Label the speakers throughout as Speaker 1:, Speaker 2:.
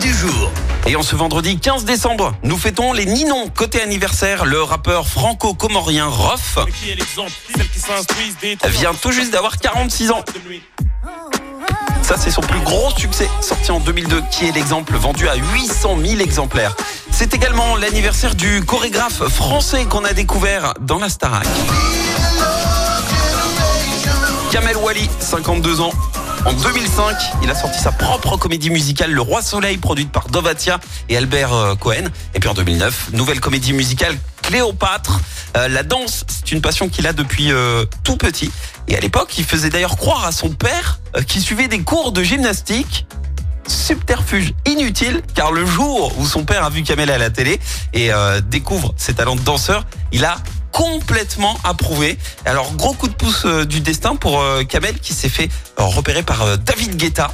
Speaker 1: du jour.
Speaker 2: Et en ce vendredi 15 décembre, nous fêtons les Ninon. Côté anniversaire, le rappeur franco-comorien Rof vient tout juste d'avoir 46 ans. Ça, c'est son plus gros succès, sorti en 2002, qui est l'exemple vendu à 800 000 exemplaires. C'est également l'anniversaire du chorégraphe français qu'on a découvert dans la Starac. Kamel Wally, 52 ans. En 2005, il a sorti sa propre comédie musicale Le Roi Soleil, produite par Dovatia et Albert euh, Cohen. Et puis en 2009, nouvelle comédie musicale Cléopâtre. Euh, la danse, c'est une passion qu'il a depuis euh, tout petit. Et à l'époque, il faisait d'ailleurs croire à son père euh, qu'il suivait des cours de gymnastique. Subterfuge inutile, car le jour où son père a vu Kamel à la télé et découvre ses talents de danseur, il a complètement approuvé. Alors gros coup de pouce euh, du destin pour euh, Kamel qui s'est fait euh, repérer par David Guetta.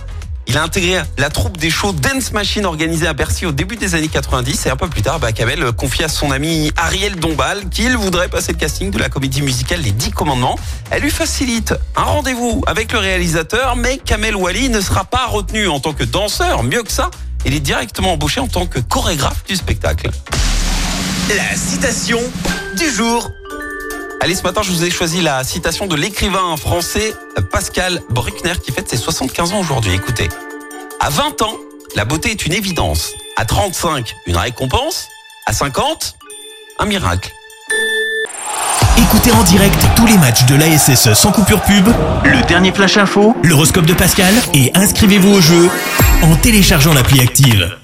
Speaker 2: Il a intégré la troupe des shows Dance Machine organisée à Bercy au début des années 90 et un peu plus tard, bah, Kamel confie à son ami Ariel Dombal qu'il voudrait passer le casting de la comédie musicale Les Dix Commandements. Elle lui facilite un rendez-vous avec le réalisateur, mais Kamel Wally ne sera pas retenu en tant que danseur. Mieux que ça, il est directement embauché en tant que chorégraphe du spectacle.
Speaker 1: La citation du jour.
Speaker 2: Allez, ce matin, je vous ai choisi la citation de l'écrivain français Pascal Bruckner qui fête ses 75 ans aujourd'hui. Écoutez, à 20 ans, la beauté est une évidence. À 35, une récompense. À 50, un miracle.
Speaker 3: Écoutez en direct tous les matchs de l'ASSE sans coupure pub, le dernier flash info, l'horoscope de Pascal et inscrivez-vous au jeu en téléchargeant l'appli active.